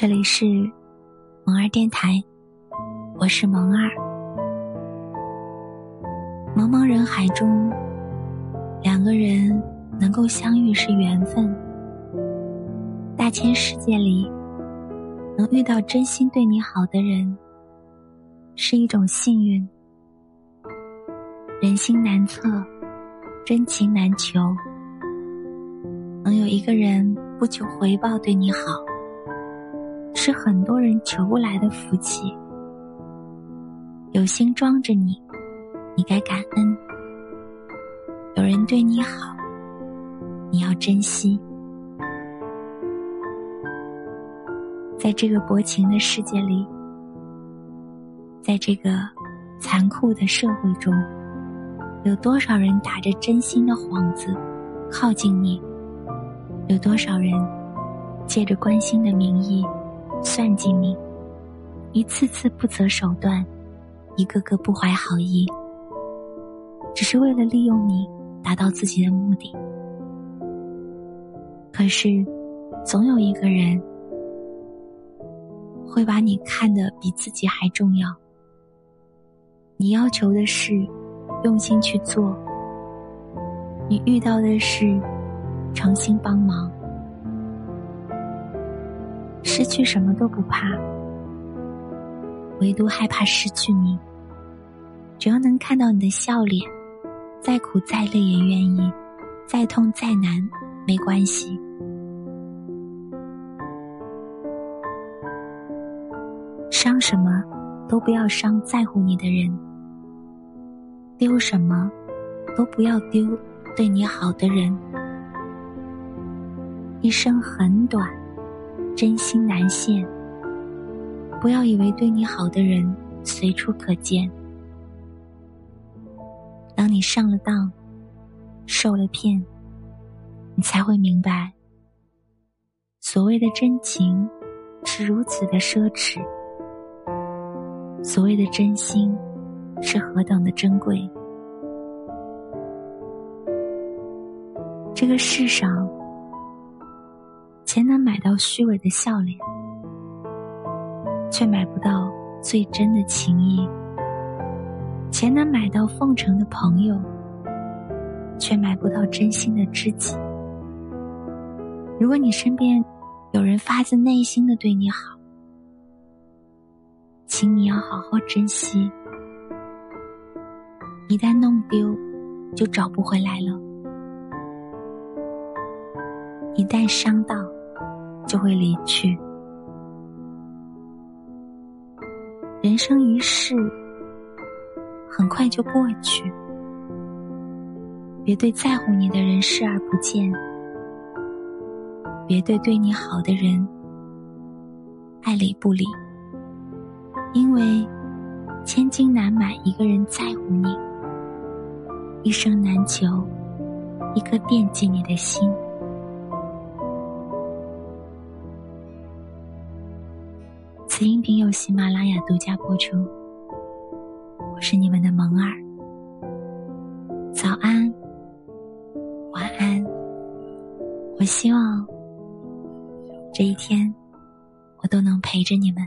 这里是萌儿电台，我是萌儿。茫茫人海中，两个人能够相遇是缘分。大千世界里，能遇到真心对你好的人，是一种幸运。人心难测，真情难求。能有一个人不求回报对你好，是很多人求不来的福气。有心装着你，你该感恩。有人对你好，你要珍惜。在这个薄情的世界里，在这个残酷的社会中，有多少人打着真心的幌子靠近你？有多少人借着关心的名义算计你，一次次不择手段，一个个不怀好意，只是为了利用你达到自己的目的。可是，总有一个人会把你看得比自己还重要。你要求的事用心去做，你遇到的事。诚心帮忙，失去什么都不怕，唯独害怕失去你。只要能看到你的笑脸，再苦再累也愿意，再痛再难没关系。伤什么都不要伤在乎你的人，丢什么都不要丢对你好的人。一生很短，真心难现。不要以为对你好的人随处可见。当你上了当，受了骗，你才会明白，所谓的真情是如此的奢侈，所谓的真心是何等的珍贵。这个世上。钱能买到虚伪的笑脸，却买不到最真的情谊；钱能买到奉承的朋友，却买不到真心的知己。如果你身边有人发自内心的对你好，请你要好好珍惜。一旦弄丢，就找不回来了；一旦伤到，就会离去。人生一世，很快就过去。别对在乎你的人视而不见，别对对你好的人爱理不理。因为千金难买一个人在乎你，一生难求一颗惦记你的心。此音频由喜马拉雅独家播出，我是你们的萌儿。早安，晚安。我希望这一天，我都能陪着你们。